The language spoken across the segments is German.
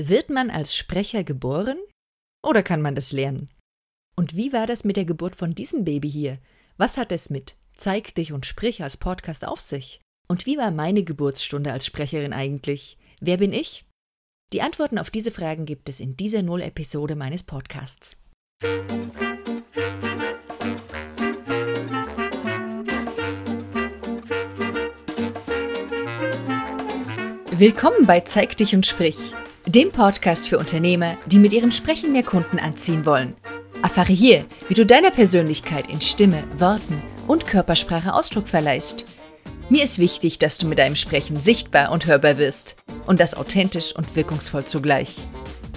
Wird man als Sprecher geboren oder kann man das lernen? Und wie war das mit der Geburt von diesem Baby hier? Was hat es mit Zeig dich und sprich als Podcast auf sich? Und wie war meine Geburtsstunde als Sprecherin eigentlich? Wer bin ich? Die Antworten auf diese Fragen gibt es in dieser Null-Episode meines Podcasts. Willkommen bei Zeig dich und sprich dem Podcast für Unternehmer, die mit ihrem Sprechen mehr Kunden anziehen wollen. Erfahre hier, wie du deiner Persönlichkeit in Stimme, Worten und Körpersprache Ausdruck verleihst. Mir ist wichtig, dass du mit deinem Sprechen sichtbar und hörbar wirst und das authentisch und wirkungsvoll zugleich.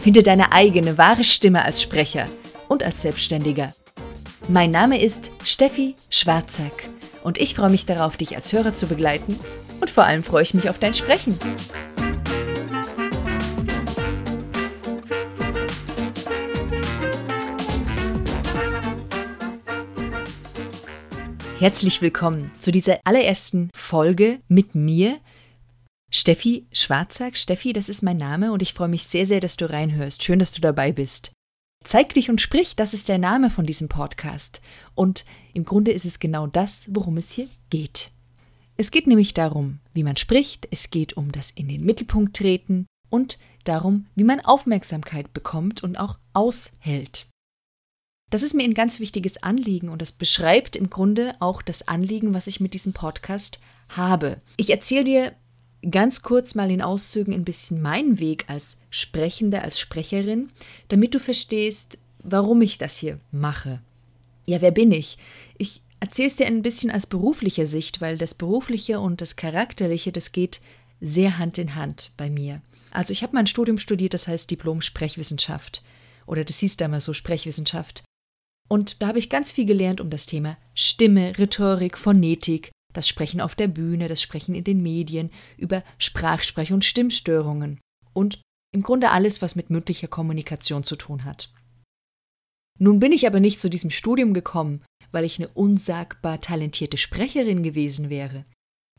Finde deine eigene wahre Stimme als Sprecher und als Selbstständiger. Mein Name ist Steffi Schwarzack und ich freue mich darauf, dich als Hörer zu begleiten und vor allem freue ich mich auf dein Sprechen. Herzlich willkommen zu dieser allerersten Folge mit mir, Steffi Schwarzack. Steffi, das ist mein Name und ich freue mich sehr, sehr, dass du reinhörst. Schön, dass du dabei bist. Zeig dich und sprich, das ist der Name von diesem Podcast. Und im Grunde ist es genau das, worum es hier geht. Es geht nämlich darum, wie man spricht, es geht um das in den Mittelpunkt treten und darum, wie man Aufmerksamkeit bekommt und auch aushält. Das ist mir ein ganz wichtiges Anliegen und das beschreibt im Grunde auch das Anliegen, was ich mit diesem Podcast habe. Ich erzähle dir ganz kurz mal in Auszügen ein bisschen meinen Weg als Sprechende, als Sprecherin, damit du verstehst, warum ich das hier mache. Ja, wer bin ich? Ich erzähle es dir ein bisschen aus beruflicher Sicht, weil das Berufliche und das Charakterliche, das geht sehr Hand in Hand bei mir. Also ich habe mein Studium studiert, das heißt Diplom Sprechwissenschaft. Oder das hieß damals so Sprechwissenschaft. Und da habe ich ganz viel gelernt um das Thema Stimme, Rhetorik, Phonetik, das Sprechen auf der Bühne, das Sprechen in den Medien, über Sprachsprech- und Stimmstörungen und im Grunde alles, was mit mündlicher Kommunikation zu tun hat. Nun bin ich aber nicht zu diesem Studium gekommen, weil ich eine unsagbar talentierte Sprecherin gewesen wäre.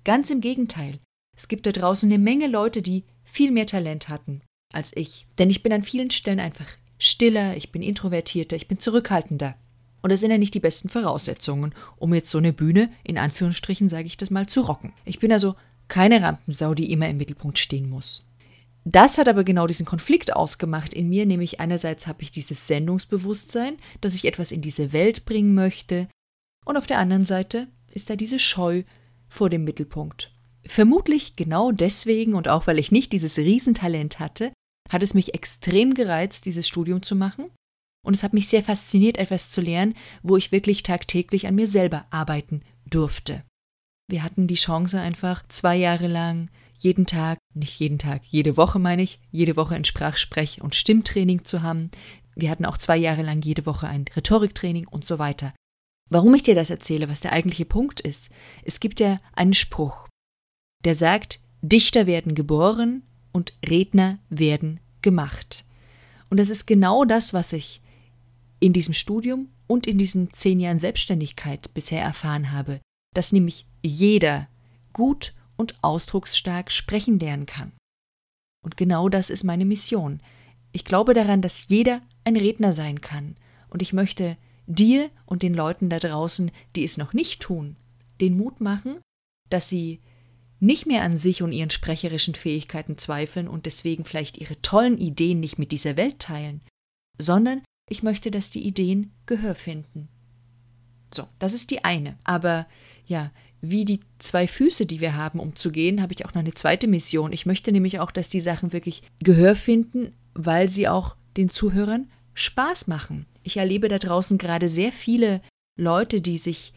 Ganz im Gegenteil, es gibt da draußen eine Menge Leute, die viel mehr Talent hatten als ich. Denn ich bin an vielen Stellen einfach stiller, ich bin introvertierter, ich bin zurückhaltender. Und das sind ja nicht die besten Voraussetzungen, um jetzt so eine Bühne, in Anführungsstrichen sage ich das mal, zu rocken. Ich bin also keine Rampensau, die immer im Mittelpunkt stehen muss. Das hat aber genau diesen Konflikt ausgemacht in mir, nämlich einerseits habe ich dieses Sendungsbewusstsein, dass ich etwas in diese Welt bringen möchte, und auf der anderen Seite ist da diese Scheu vor dem Mittelpunkt. Vermutlich genau deswegen und auch weil ich nicht dieses Riesentalent hatte, hat es mich extrem gereizt, dieses Studium zu machen und es hat mich sehr fasziniert, etwas zu lernen, wo ich wirklich tagtäglich an mir selber arbeiten durfte. Wir hatten die Chance einfach zwei Jahre lang jeden Tag, nicht jeden Tag, jede Woche meine ich, jede Woche ein Sprachsprech- und Stimmtraining zu haben. Wir hatten auch zwei Jahre lang jede Woche ein Rhetoriktraining und so weiter. Warum ich dir das erzähle, was der eigentliche Punkt ist, es gibt ja einen Spruch, der sagt, Dichter werden geboren und Redner werden gemacht. Und das ist genau das, was ich in diesem Studium und in diesen zehn Jahren Selbstständigkeit bisher erfahren habe, dass nämlich jeder gut und ausdrucksstark sprechen lernen kann. Und genau das ist meine Mission. Ich glaube daran, dass jeder ein Redner sein kann. Und ich möchte dir und den Leuten da draußen, die es noch nicht tun, den Mut machen, dass sie nicht mehr an sich und ihren sprecherischen Fähigkeiten zweifeln und deswegen vielleicht ihre tollen Ideen nicht mit dieser Welt teilen, sondern ich möchte, dass die Ideen Gehör finden. So, das ist die eine. Aber ja, wie die zwei Füße, die wir haben, umzugehen, habe ich auch noch eine zweite Mission. Ich möchte nämlich auch, dass die Sachen wirklich Gehör finden, weil sie auch den Zuhörern Spaß machen. Ich erlebe da draußen gerade sehr viele Leute, die sich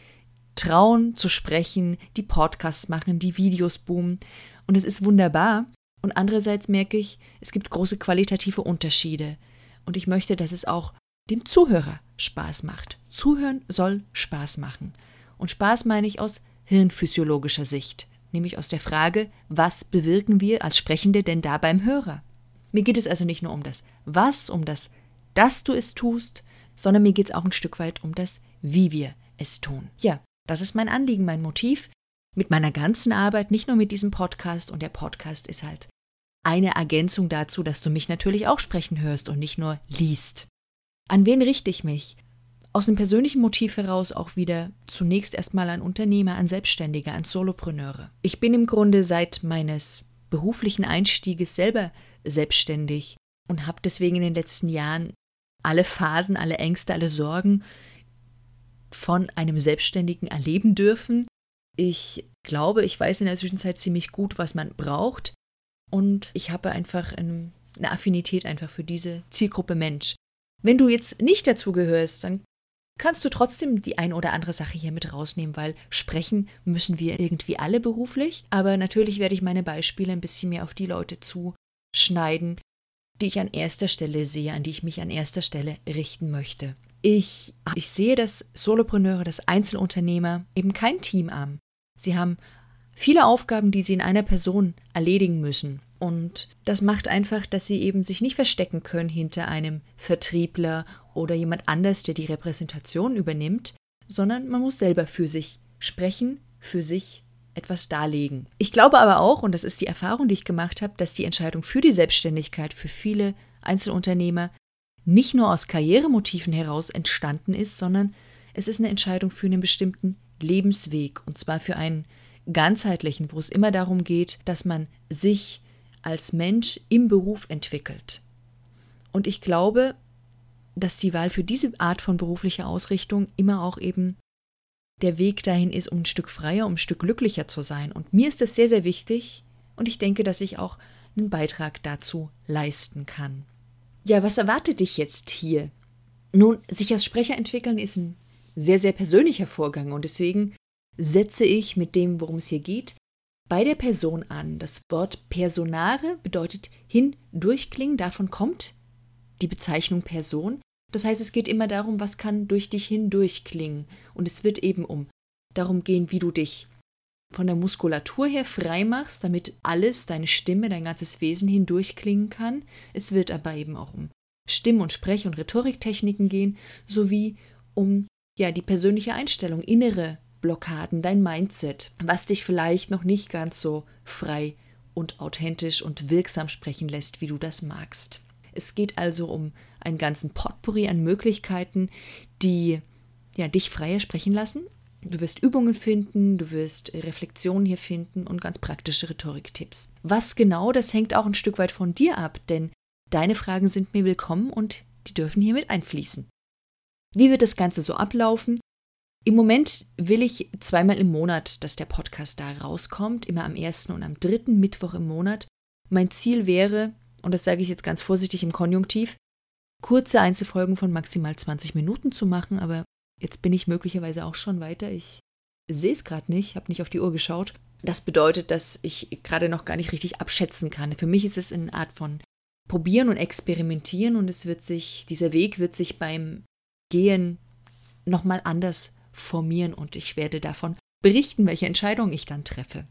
trauen zu sprechen, die Podcasts machen, die Videos boomen. Und es ist wunderbar. Und andererseits merke ich, es gibt große qualitative Unterschiede. Und ich möchte, dass es auch dem Zuhörer Spaß macht. Zuhören soll Spaß machen. Und Spaß meine ich aus hirnphysiologischer Sicht, nämlich aus der Frage, was bewirken wir als Sprechende denn da beim Hörer? Mir geht es also nicht nur um das Was, um das, dass du es tust, sondern mir geht es auch ein Stück weit um das, wie wir es tun. Ja, das ist mein Anliegen, mein Motiv mit meiner ganzen Arbeit, nicht nur mit diesem Podcast. Und der Podcast ist halt eine Ergänzung dazu, dass du mich natürlich auch sprechen hörst und nicht nur liest. An wen richte ich mich? Aus einem persönlichen Motiv heraus auch wieder zunächst erstmal an Unternehmer, an Selbstständige, an Solopreneure. Ich bin im Grunde seit meines beruflichen Einstieges selber selbstständig und habe deswegen in den letzten Jahren alle Phasen, alle Ängste, alle Sorgen von einem Selbstständigen erleben dürfen. Ich glaube, ich weiß in der Zwischenzeit ziemlich gut, was man braucht und ich habe einfach eine Affinität einfach für diese Zielgruppe Mensch. Wenn du jetzt nicht dazu gehörst, dann kannst du trotzdem die ein oder andere Sache hier mit rausnehmen, weil sprechen müssen wir irgendwie alle beruflich. Aber natürlich werde ich meine Beispiele ein bisschen mehr auf die Leute zuschneiden, die ich an erster Stelle sehe, an die ich mich an erster Stelle richten möchte. Ich, ich sehe, dass Solopreneure, dass Einzelunternehmer eben kein Team haben. Sie haben viele Aufgaben, die sie in einer Person erledigen müssen. Und das macht einfach, dass sie eben sich nicht verstecken können hinter einem Vertriebler oder jemand anders, der die Repräsentation übernimmt, sondern man muss selber für sich sprechen, für sich etwas darlegen. Ich glaube aber auch, und das ist die Erfahrung, die ich gemacht habe, dass die Entscheidung für die Selbstständigkeit für viele Einzelunternehmer nicht nur aus Karrieremotiven heraus entstanden ist, sondern es ist eine Entscheidung für einen bestimmten Lebensweg, und zwar für einen ganzheitlichen, wo es immer darum geht, dass man sich als Mensch im Beruf entwickelt. Und ich glaube, dass die Wahl für diese Art von beruflicher Ausrichtung immer auch eben der Weg dahin ist, um ein Stück freier, um ein Stück glücklicher zu sein. Und mir ist das sehr, sehr wichtig und ich denke, dass ich auch einen Beitrag dazu leisten kann. Ja, was erwartet dich jetzt hier? Nun, sich als Sprecher entwickeln ist ein sehr, sehr persönlicher Vorgang und deswegen setze ich mit dem, worum es hier geht, bei der Person an. Das Wort Personare bedeutet hindurchklingen, davon kommt die Bezeichnung Person. Das heißt, es geht immer darum, was kann durch dich hindurchklingen. Und es wird eben um darum gehen, wie du dich von der Muskulatur her frei machst, damit alles, deine Stimme, dein ganzes Wesen hindurchklingen kann. Es wird aber eben auch um Stimm- und Sprech- und Rhetoriktechniken gehen, sowie um ja die persönliche Einstellung, innere Blockaden, dein Mindset, was dich vielleicht noch nicht ganz so frei und authentisch und wirksam sprechen lässt, wie du das magst. Es geht also um einen ganzen Potpourri an Möglichkeiten, die ja, dich freier sprechen lassen. Du wirst Übungen finden, du wirst Reflexionen hier finden und ganz praktische Rhetoriktipps. Was genau, das hängt auch ein Stück weit von dir ab, denn deine Fragen sind mir willkommen und die dürfen hier mit einfließen. Wie wird das Ganze so ablaufen? Im Moment will ich zweimal im Monat, dass der Podcast da rauskommt, immer am ersten und am dritten Mittwoch im Monat. Mein Ziel wäre, und das sage ich jetzt ganz vorsichtig im Konjunktiv, kurze Einzelfolgen von maximal 20 Minuten zu machen, aber jetzt bin ich möglicherweise auch schon weiter. Ich sehe es gerade nicht, habe nicht auf die Uhr geschaut. Das bedeutet, dass ich gerade noch gar nicht richtig abschätzen kann. Für mich ist es eine Art von Probieren und Experimentieren und es wird sich, dieser Weg wird sich beim Gehen nochmal anders formieren und ich werde davon berichten, welche Entscheidung ich dann treffe.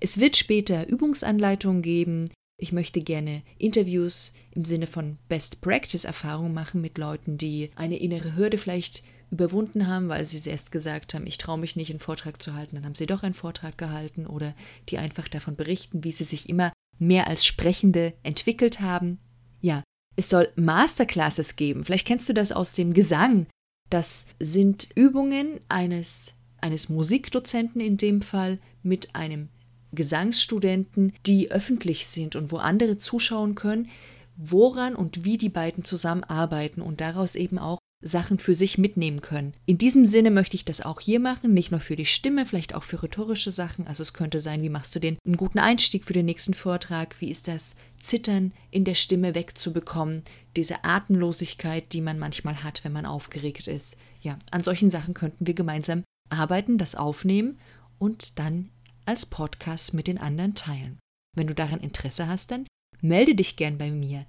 Es wird später Übungsanleitungen geben. Ich möchte gerne Interviews im Sinne von Best Practice Erfahrungen machen mit Leuten, die eine innere Hürde vielleicht überwunden haben, weil sie erst gesagt haben, ich traue mich nicht, einen Vortrag zu halten, dann haben sie doch einen Vortrag gehalten oder die einfach davon berichten, wie sie sich immer mehr als Sprechende entwickelt haben. Ja, es soll Masterclasses geben. Vielleicht kennst du das aus dem Gesang, das sind Übungen eines, eines Musikdozenten in dem Fall mit einem Gesangsstudenten, die öffentlich sind und wo andere zuschauen können, woran und wie die beiden zusammenarbeiten und daraus eben auch Sachen für sich mitnehmen können. In diesem Sinne möchte ich das auch hier machen, nicht nur für die Stimme, vielleicht auch für rhetorische Sachen. Also es könnte sein, wie machst du den einen guten Einstieg für den nächsten Vortrag? Wie ist das Zittern in der Stimme wegzubekommen? Diese Atemlosigkeit, die man manchmal hat, wenn man aufgeregt ist. Ja, an solchen Sachen könnten wir gemeinsam arbeiten, das aufnehmen und dann als Podcast mit den anderen teilen. Wenn du daran Interesse hast, dann melde dich gern bei mir.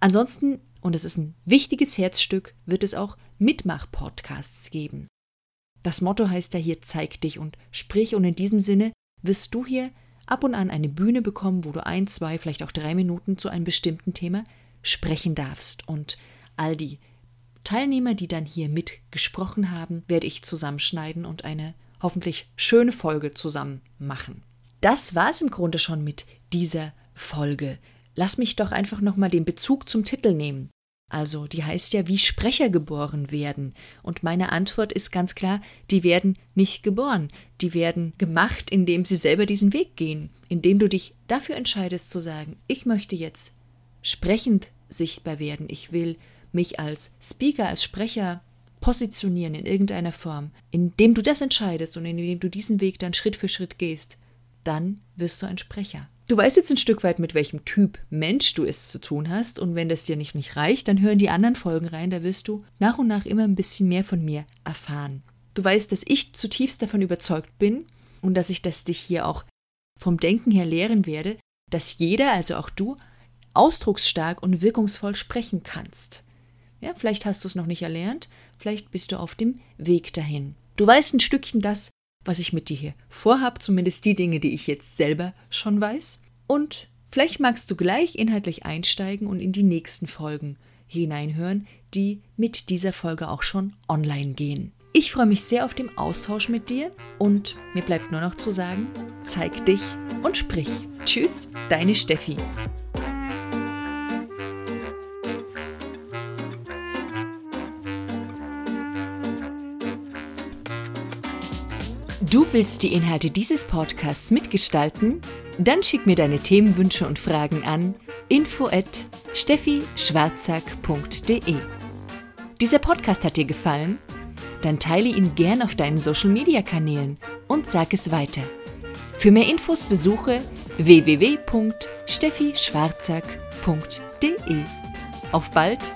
Ansonsten und es ist ein wichtiges Herzstück, wird es auch Mitmach-Podcasts geben. Das Motto heißt ja hier Zeig dich und sprich und in diesem Sinne wirst du hier ab und an eine Bühne bekommen, wo du ein, zwei, vielleicht auch drei Minuten zu einem bestimmten Thema sprechen darfst. Und all die Teilnehmer, die dann hier mitgesprochen haben, werde ich zusammenschneiden und eine hoffentlich schöne Folge zusammen machen. Das war es im Grunde schon mit dieser Folge. Lass mich doch einfach nochmal den Bezug zum Titel nehmen. Also, die heißt ja, wie Sprecher geboren werden. Und meine Antwort ist ganz klar, die werden nicht geboren. Die werden gemacht, indem sie selber diesen Weg gehen. Indem du dich dafür entscheidest zu sagen, ich möchte jetzt sprechend sichtbar werden. Ich will mich als Speaker, als Sprecher positionieren in irgendeiner Form. Indem du das entscheidest und indem du diesen Weg dann Schritt für Schritt gehst, dann wirst du ein Sprecher. Du weißt jetzt ein Stück weit, mit welchem Typ Mensch du es zu tun hast, und wenn das dir nicht, nicht reicht, dann hören die anderen Folgen rein, da wirst du nach und nach immer ein bisschen mehr von mir erfahren. Du weißt, dass ich zutiefst davon überzeugt bin und dass ich das dich hier auch vom Denken her lehren werde, dass jeder, also auch du, ausdrucksstark und wirkungsvoll sprechen kannst. Ja, vielleicht hast du es noch nicht erlernt, vielleicht bist du auf dem Weg dahin. Du weißt ein Stückchen das, was ich mit dir hier vorhab, zumindest die Dinge, die ich jetzt selber schon weiß. Und vielleicht magst du gleich inhaltlich einsteigen und in die nächsten Folgen hineinhören, die mit dieser Folge auch schon online gehen. Ich freue mich sehr auf den Austausch mit dir und mir bleibt nur noch zu sagen, zeig dich und sprich. Tschüss, deine Steffi. Du willst die Inhalte dieses Podcasts mitgestalten? Dann schick mir deine Themenwünsche und Fragen an info at steffischwarzack.de. Dieser Podcast hat dir gefallen? Dann teile ihn gern auf deinen Social Media Kanälen und sag es weiter. Für mehr Infos besuche www.steffischwarzack.de. Auf bald!